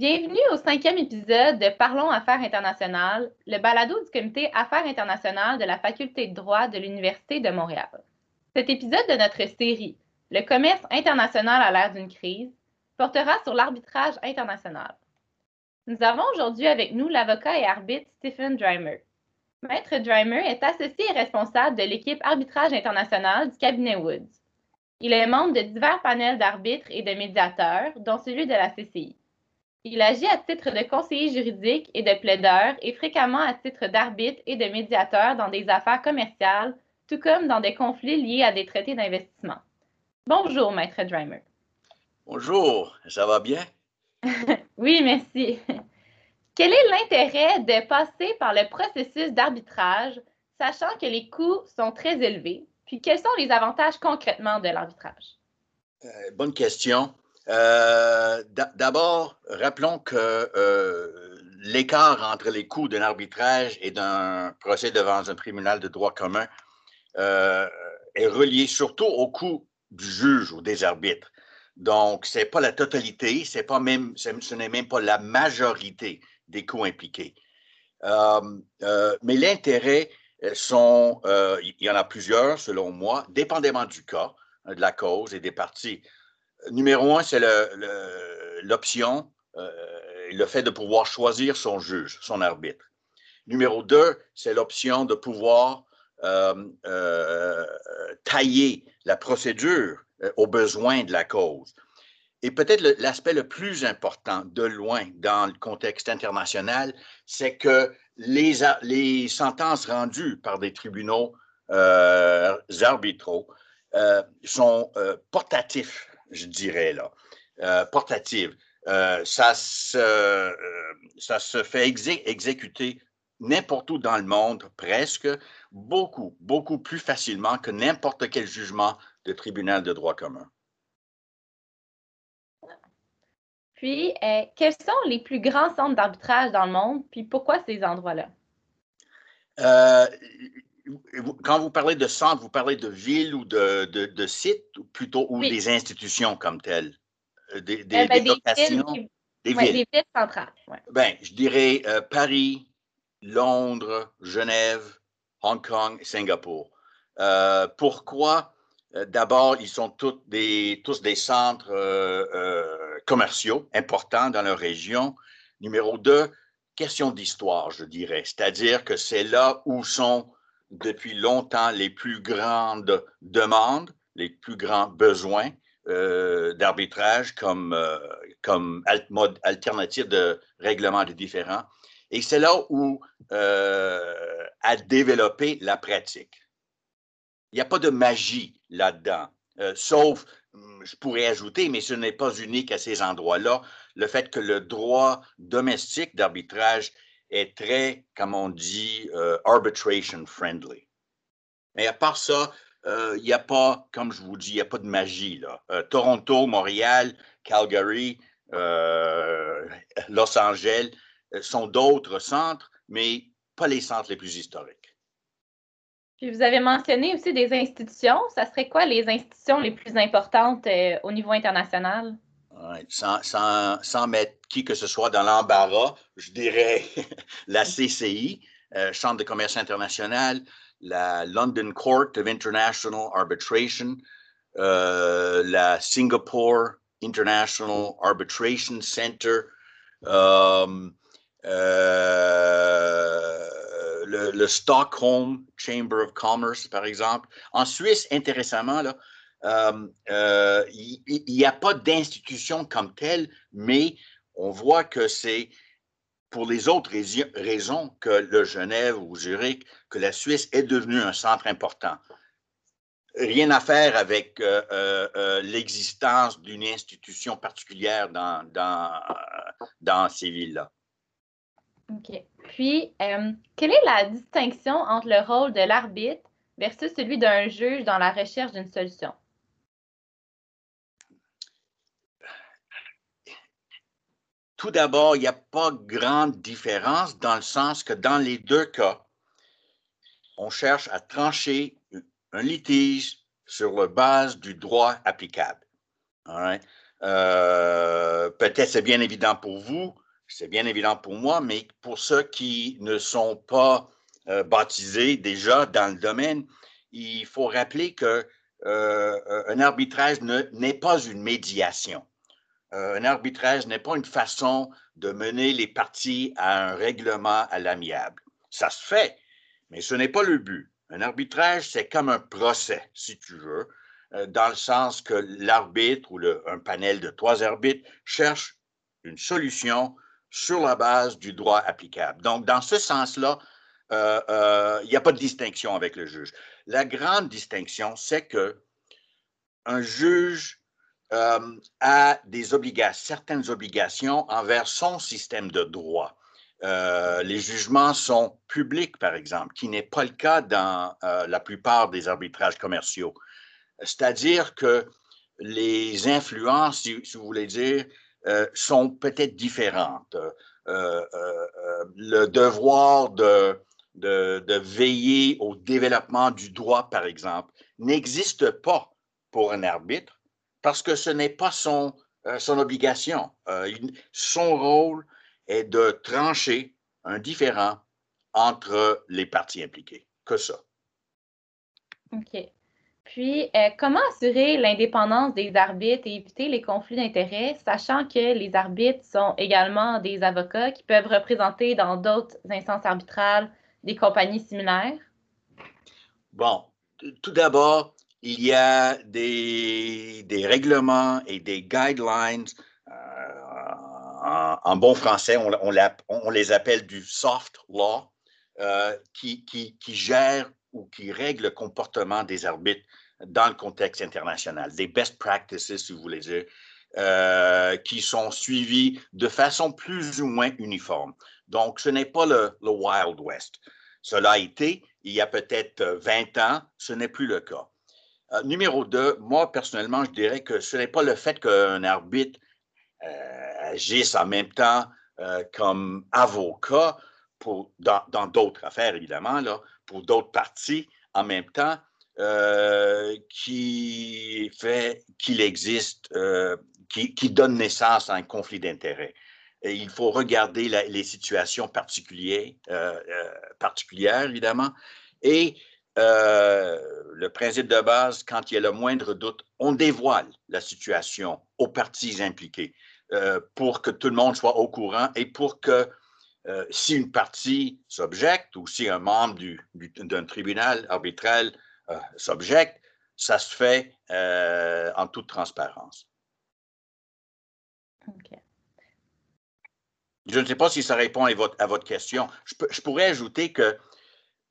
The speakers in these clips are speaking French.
Bienvenue au cinquième épisode de Parlons Affaires internationales, le balado du comité Affaires internationales de la Faculté de droit de l'Université de Montréal. Cet épisode de notre série, Le commerce international à l'ère d'une crise, portera sur l'arbitrage international. Nous avons aujourd'hui avec nous l'avocat et arbitre Stephen Dreimer. Maître Dreimer est associé et responsable de l'équipe arbitrage international du cabinet Woods. Il est membre de divers panels d'arbitres et de médiateurs, dont celui de la CCI. Il agit à titre de conseiller juridique et de plaideur et fréquemment à titre d'arbitre et de médiateur dans des affaires commerciales, tout comme dans des conflits liés à des traités d'investissement. Bonjour, Maître Dreimer. Bonjour, ça va bien? oui, merci. Quel est l'intérêt de passer par le processus d'arbitrage, sachant que les coûts sont très élevés? Puis quels sont les avantages concrètement de l'arbitrage? Euh, bonne question. Euh, d'abord, rappelons que euh, l'écart entre les coûts d'un arbitrage et d'un procès devant un tribunal de droit commun est relié surtout au coût du juge ou des arbitres. Donc, ce n'est pas la totalité, pas même, ce n'est même pas la majorité des coûts impliqués. Euh, euh, mais l'intérêt euh, sont, il y en a plusieurs selon moi, dépendamment du cas, de la cause et des parties. Numéro un, c'est l'option, le, le fait de pouvoir choisir son juge, son arbitre. Numéro deux, c'est l'option de pouvoir tailler la procédure aux besoins de la cause. Et peut-être l'aspect le, plus important de loin dans le contexte international, c'est que les, sentences rendues par des tribunaux euh, arbitraux euh, sont euh, portatifs, je dirais là, euh, portatives. ça, se, ça se fait exécuter n'importe où dans le monde, presque, beaucoup, beaucoup plus facilement que n'importe quel jugement de tribunal de droit commun. Puis, euh, quels sont les plus grands centres d'arbitrage dans le monde, puis pourquoi ces endroits-là? Euh, quand vous parlez de centres, vous parlez de villes ou de, de, sites, ou plutôt, ou des institutions comme telles? Euh, des, des, ben, locations? des, villes. des villes centrales. Ben, je dirais Paris, Londres, Genève, Hong Kong, Singapour. pourquoi? D'abord, ils sont tous des, tous des centres commerciaux importants dans leur région. Numéro deux, question d'histoire, je dirais. C'est-à-dire que c'est là où sont depuis longtemps les plus grandes demandes, les plus grands besoins euh, d'arbitrage comme, euh, comme mode alternative de règlement des différends. Et c'est là où euh, a développé la pratique. Il n'y a pas de magie là-dedans, sauf Hum, je pourrais ajouter, mais ce n'est pas unique à ces endroits-là, le fait que le droit domestique d'arbitrage est très, comme on dit, euh, arbitration friendly. Mais à part ça, euh, il n'y a pas, comme je vous dis, il n'y a pas de magie. Là. Euh, Toronto, Montréal, Calgary, Los Angeles sont d'autres centres, mais pas les centres les plus historiques. Puis vous avez mentionné aussi des institutions. Ça serait quoi les institutions les plus importantes euh, au niveau international? sans, sans, mettre qui que ce soit dans l'embarras, je dirais la CCI, euh, Chambre de commerce international, la London Court of International Arbitration, euh, la Singapore International Arbitration Center, le, Stockholm Chamber of Commerce, par exemple. En Suisse, intéressamment, euh, euh, il n'y a pas d'institution comme telle, mais on voit que c'est pour les autres raisons que le Genève ou Zurich, que la Suisse est devenue un centre important. Rien à faire avec euh, l'existence d'une institution particulière dans, ces villes-là. OK. Puis, euh, quelle est la distinction entre le rôle de l'arbitre versus celui d'un juge dans la recherche d'une solution? Tout d'abord, il n'y a pas grande différence dans le sens que dans les deux cas, on cherche à trancher un litige sur la base du droit applicable. Peut-être c'est bien évident pour vous, c'est bien évident pour moi, mais pour ceux qui ne sont pas baptisés déjà dans le domaine, il faut rappeler que un arbitrage n'est pas une médiation. Un arbitrage n'est pas une façon de mener les parties à un règlement à l'amiable. Ça se fait, mais ce n'est pas le but. Un arbitrage, c'est comme un procès, si tu veux, euh, dans le sens que l'arbitre ou un panel de trois arbitres cherche une solution sur la base du droit applicable. Donc, dans ce sens-là, euh, euh, il n'y a pas de distinction avec le juge. La grande distinction, c'est que un juge a des obligations, certaines obligations envers son système de droit. Euh, les jugements sont publics, par exemple, qui n'est pas le cas dans euh, la plupart des arbitrages commerciaux. C'est-à-dire que les influences, si, vous voulez dire, euh, sont peut-être différentes. le devoir de, de, veiller au développement du droit, par exemple, n'existe pas pour un arbitre parce que ce n'est pas son, son obligation. son rôle, est de trancher un différent entre les parties impliquées. Que ça. OK. Puis, euh, comment assurer l'indépendance des arbitres et éviter les conflits d'intérêts, sachant que les arbitres sont également des avocats qui peuvent représenter dans d'autres instances arbitrales des compagnies similaires? Bon, tout d'abord, il y a des, des, règlements et des guidelines en, bon français, on, les appelle du soft law, euh, qui, qui, gère ou qui règle le comportement des arbitres dans le contexte international, des best practices, si vous voulez dire, euh, qui sont suivis de façon plus ou moins uniforme. Donc, ce n'est pas le, Wild West. Cela a été il y a peut-être 20 ans, ce n'est plus le cas. Euh, numéro deux, moi, personnellement, je dirais que ce n'est pas le fait qu'un arbitre agissent en même temps euh, comme avocat dans d'autres affaires, évidemment, là, pour d'autres parties en même temps, euh, qui fait qu'il existe, euh, qui, qui, donne naissance à un conflit d'intérêts. il faut regarder les situations particulières, particulières, évidemment, et le principe de base, quand il y a le moindre doute, on dévoile la situation aux parties impliquées. Euh, pour que tout le monde soit au courant et pour que euh, si une partie s'objecte ou si un membre d'un tribunal arbitral euh, s'objecte, ça se fait en toute transparence. Je ne sais pas si ça répond à votre, à votre question. Je, pourrais ajouter que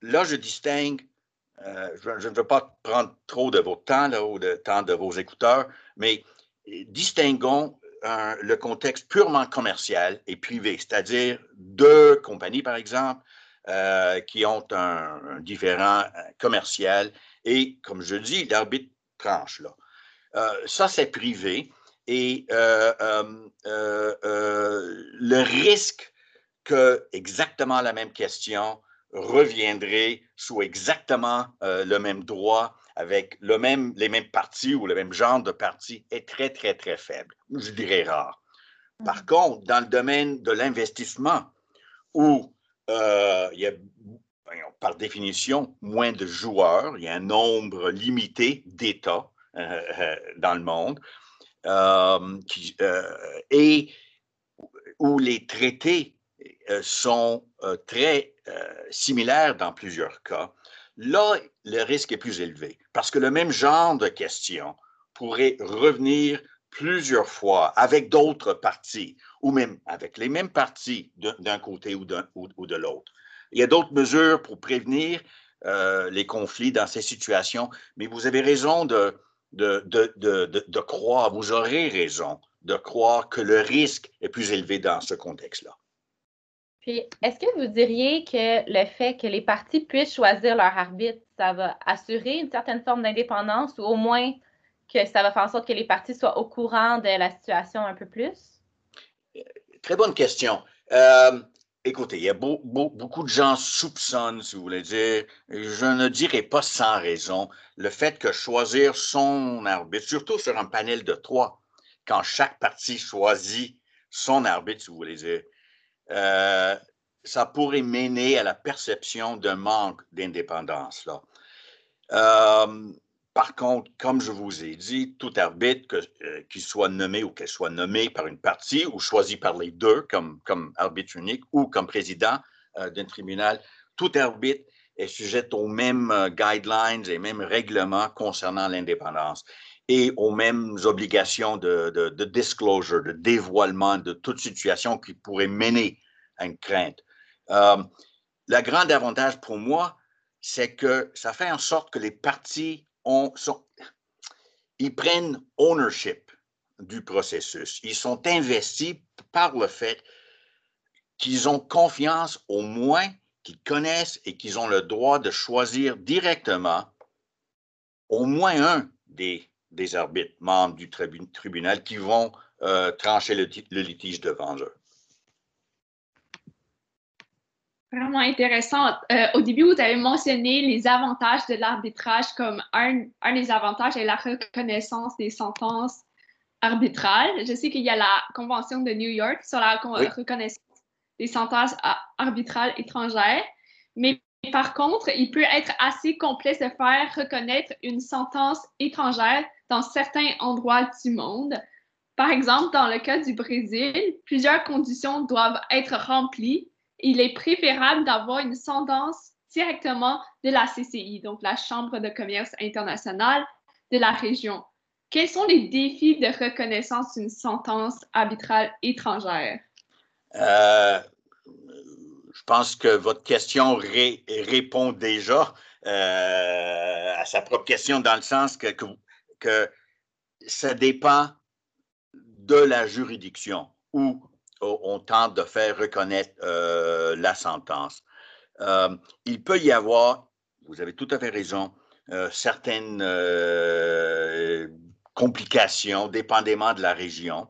là, je distingue, je, ne veux pas prendre trop de votre temps ou de temps de vos écouteurs, mais distinguons le contexte purement commercial et privé, c'est-à-dire deux compagnies, par exemple, euh, qui ont un, différent euh, commercial et, comme je dis, l'arbitre tranche là. Euh, ça, c'est privé et le risque que exactement la même question reviendrait sous exactement le même droit avec le même, les mêmes parties ou le même genre de parties est très, très, très faible. Je dirais rare. Par mm. contre, dans le domaine de l'investissement, où euh, il y a, par définition, moins de joueurs, il y a un nombre limité d'États euh, euh, dans le monde, qui, et où les traités sont très similaires dans plusieurs cas, Là, le risque est plus élevé parce que le même genre de question pourrait revenir plusieurs fois avec d'autres parties ou même avec les mêmes parties d'un côté ou, de l'autre. Il y a d'autres mesures pour prévenir euh, les conflits dans ces situations, mais vous avez raison de, de, de, croire, vous aurez raison de croire que le risque est plus élevé dans ce contexte-là. Est-ce que vous diriez que le fait que les partis puissent choisir leur arbitre, ça va assurer une certaine forme d'indépendance ou au moins que ça va faire en sorte que les partis soient au courant de la situation un peu plus? Très bonne question. Euh, écoutez, il y a beaucoup de gens soupçonnent, si vous voulez dire, je ne dirais pas sans raison, le fait que choisir son arbitre, surtout sur un panel de trois, quand chaque partie choisit son arbitre, si vous voulez dire, euh, ça pourrait mener à la perception d'un manque d'indépendance. Euh, par contre, comme je vous ai dit, tout arbitre, euh, qu'il soit nommé ou qu'elle soit nommée par une partie ou choisi par les deux comme, comme arbitre unique ou comme président d'un tribunal, tout arbitre est sujet aux mêmes guidelines et mêmes règlements concernant l'indépendance et aux mêmes obligations de, de, disclosure, de dévoilement de toute situation qui pourrait mener à une crainte. Euh, le grand avantage pour moi, c'est que ça fait en sorte que les partis ont, ils prennent ownership du processus. Ils sont investis par le fait qu'ils ont confiance au moins qu'ils connaissent et qu'ils ont le droit de choisir directement au moins un des des arbitres membres du tribunal qui vont euh, trancher le, litige devant eux. Vraiment intéressant. Euh, au début, vous avez mentionné les avantages de l'arbitrage comme un, un, des avantages est la reconnaissance des sentences arbitrales. Je sais qu'il y a la Convention de New York sur la reconnaissance des sentences arbitrales étrangères, mais par contre, il peut être assez complexe de faire reconnaître une sentence étrangère dans certains endroits du monde. Par exemple, dans le cas du Brésil, plusieurs conditions doivent être remplies. Il est préférable d'avoir une sentence directement de la CCI, donc la Chambre de commerce internationale de la région. Quels sont les défis de reconnaissance d'une sentence arbitrale étrangère? Euh, je pense que votre question répond déjà euh, à sa propre question dans le sens que, que, ça dépend de la juridiction où on tente de faire reconnaître euh, la sentence. Euh, il peut y avoir, vous avez tout à fait raison, certaines complications dépendamment de la région.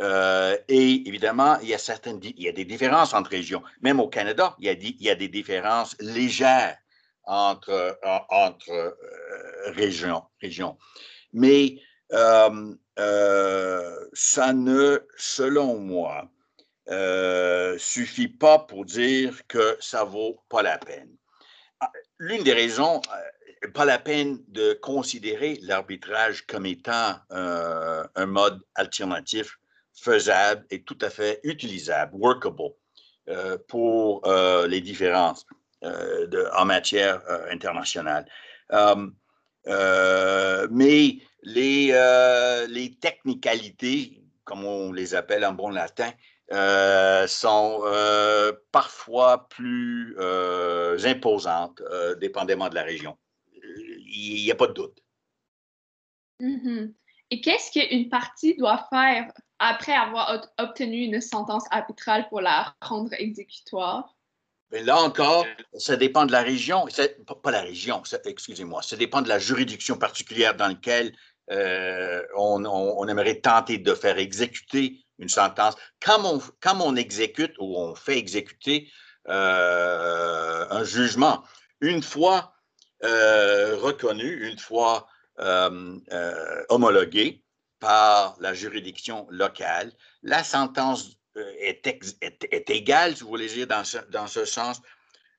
Euh, et évidemment, il y, a certaines, il y a des différences entre régions. Même au Canada, il y a, des différences légères entre, entre euh, régions, régions. Mais euh, ça ne, selon moi, suffit pas pour dire que ça vaut pas la peine. Ah, l'une des raisons, pas la peine de considérer l'arbitrage comme étant un mode alternatif faisable et tout à fait utilisable, workable, euh, pour euh, les différences euh, en matière internationale. Mais les, les technicalités, comme on les appelle en bon latin, sont parfois plus imposantes, dépendamment de la région. Il n'y a pas de doute. Mm-hmm. Et qu'est-ce qu'une partie doit faire après avoir obtenu une sentence arbitrale pour la rendre exécutoire? Mais là encore, ça dépend de la région, pas la région, excusez-moi, ça dépend de la juridiction particulière dans laquelle euh, on, aimerait tenter de faire exécuter une sentence. Quand on, quand on exécute ou on fait exécuter euh, un jugement, une fois euh, reconnu, une fois homologué, par la juridiction locale. La sentence euh, est, égale, si vous voulez dire, dans ce, dans ce sens,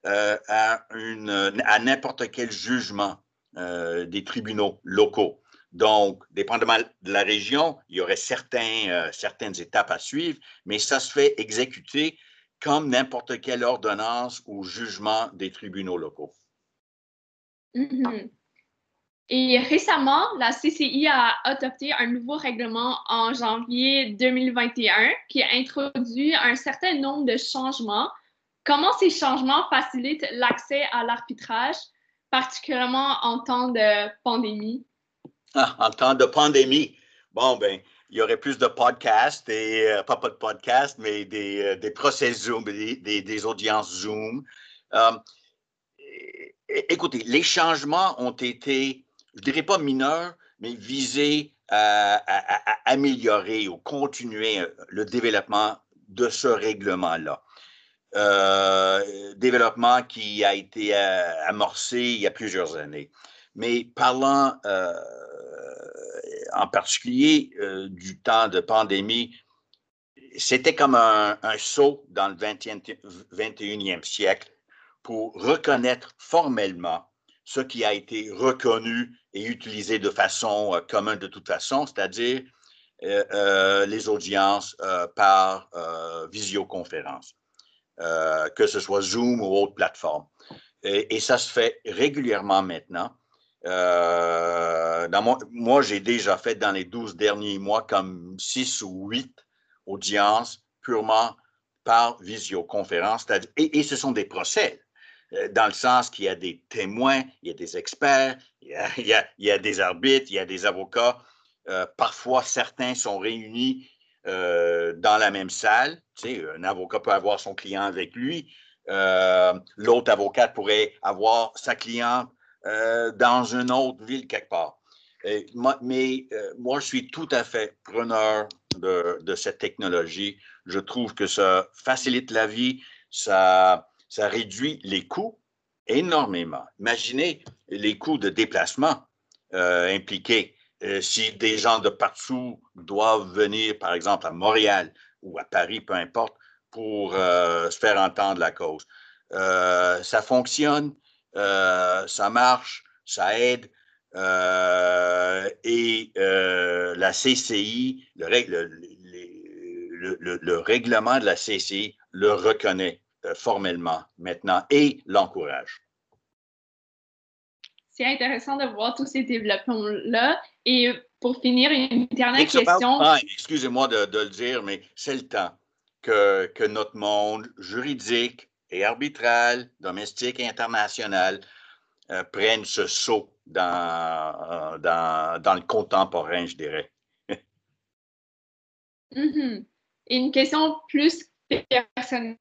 euh, à, une, à n'importe quel jugement euh, des tribunaux locaux. Donc, dépendamment de la région, il y aurait certains, certaines étapes à suivre, mais ça se fait exécuter comme n'importe quelle ordonnance ou jugement des tribunaux locaux. Mm-hmm. Et récemment, la CCI a adopté un nouveau règlement en janvier 2021 qui a introduit un certain nombre de changements. Comment ces changements facilitent l'accès à l'arbitrage, particulièrement en temps de pandémie? Ah, en temps de pandémie, bon, ben, il y aurait plus de podcasts, et, euh, pas, pas de podcasts, mais des, euh, des procès Zoom, des, des, audiences Zoom. Euh, écoutez, les changements ont été je dirais pas mineur, mais visé à, améliorer ou continuer euh, le développement de ce règlement-là. Euh, développement qui a été euh, amorcé il y a plusieurs années. Mais parlant en particulier du temps de pandémie, c'était comme un, saut dans le 21e siècle pour reconnaître formellement ce qui a été reconnu et utilisé de façon euh, commune de toute façon, c'est-à-dire euh, euh, les audiences par visioconférence, que ce soit Zoom ou autre plateforme. Et, ça se fait régulièrement maintenant. moi, j'ai déjà fait dans les 12 derniers mois comme 6 ou 8 audiences purement par visioconférence. Et, et ce sont des procès. Euh, dans le sens qu'il y a des témoins, il y a des experts, il y a, des arbitres, il y a des avocats. Euh, parfois, certains sont réunis euh, dans la même salle. Tu sais, un avocat peut avoir son client avec lui. L'autre avocat pourrait avoir sa cliente dans une autre ville quelque part. mais moi, je suis tout à fait preneur de, de, cette technologie. Je trouve que ça facilite la vie, ça, ça réduit les coûts énormément. Imaginez les coûts de déplacement euh, impliqués. Euh, si des gens de partout doivent venir, par exemple, à Montréal ou à Paris, peu importe, pour euh, se faire entendre la cause. ça fonctionne, ça marche, ça aide. et la CCI, le, le, règlement de la CCI le reconnaît formellement maintenant et l'encourage. C'est intéressant de voir tous ces développements-là. Et pour finir, une dernière question. Ah, excusez-moi de, le dire, mais c'est le temps que, que, notre monde juridique et arbitral, domestique et international euh, prenne ce saut dans, euh, dans, dans, le contemporain, je dirais. Mm-hmm. Une question plus personnelle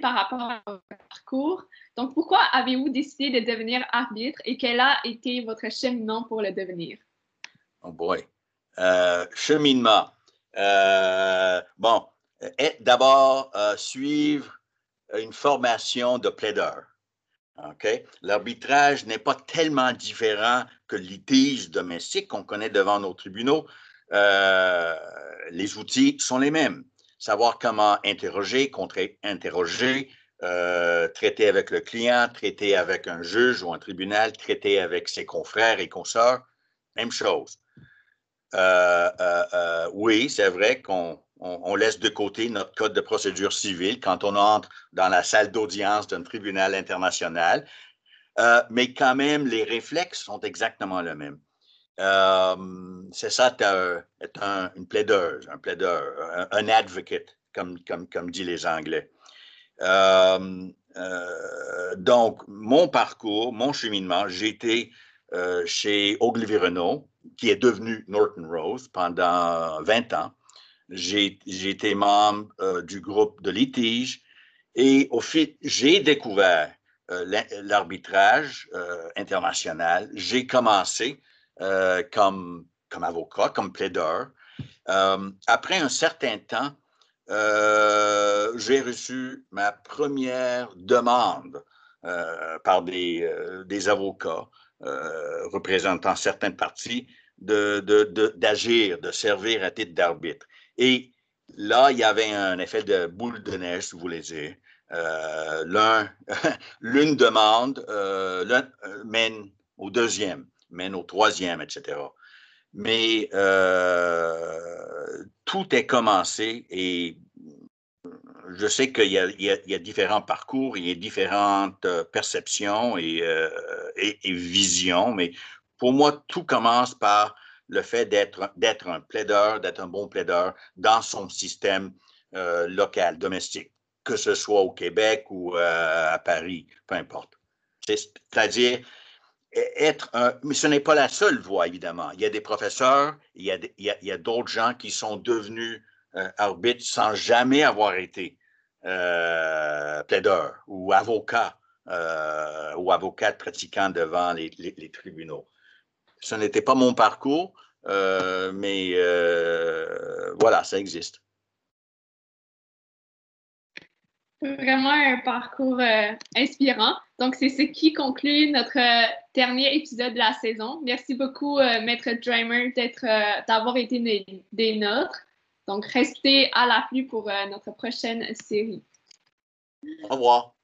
par rapport à votre parcours. Donc, pourquoi avez-vous décidé de devenir arbitre et quel a été votre cheminement pour le devenir? Oh boy. Euh, cheminement. Euh, bon, d'abord, euh, suivre une formation de plaideur. OK? L'arbitrage n'est pas tellement différent que le litige domestique qu'on connaît devant nos tribunaux. les outils sont les mêmes savoir comment interroger, contre-interroger, euh, traiter avec le client, traiter avec un juge ou un tribunal, traiter avec ses confrères et consorts, même chose. Euh, euh, oui, c'est vrai qu'on laisse de côté notre code de procédure civile quand on entre dans la salle d'audience d'un tribunal international, mais quand même, les réflexes sont exactement les mêmes. Euh, c'est ça, être un, une plaideuse, un plaideur, un, advocate, comme, comme, comme disent les Anglais. Euh, euh, donc, mon parcours, mon cheminement, j'ai été chez Ogilvy Renault, qui est devenu Norton Rose pendant 20 ans. J'ai été membre du groupe de litige et au fil, j'ai découvert l'arbitrage international. J'ai commencé euh, comme, comme avocat, comme plaideur. Euh, après un certain temps, euh, j'ai reçu ma première demande par des, des avocats représentant certaines parties d'agir, de, de, de, servir à titre d'arbitre. Et là, il y avait un effet de boule de neige, si vous voulez dire. L'une demande mène au deuxième mène au troisième, etc. Mais euh, tout est commencé et je sais qu'il y, a différents parcours, il y a différentes euh, perceptions euh, et, visions, mais pour moi, tout commence par le fait d'être un plaideur, d'être un bon plaideur dans son système local, domestique, que ce soit au Québec ou à Paris, peu importe. C'est-à-dire, être mais ce n'est pas la seule voie, évidemment. Il y a des professeurs, il y a, d'autres gens qui sont devenus euh, arbitres sans jamais avoir été euh, plaideurs ou avocats euh, ou avocats pratiquants devant les, tribunaux. Ce n'était pas mon parcours, mais voilà, ça existe. Vraiment un parcours euh, inspirant. Donc, c'est ce qui conclut notre euh, dernier épisode de la saison. Merci beaucoup, euh, Maître Dreamer, d'avoir été des, nôtres. Donc, restez à l'affût pour notre prochaine série. Au revoir.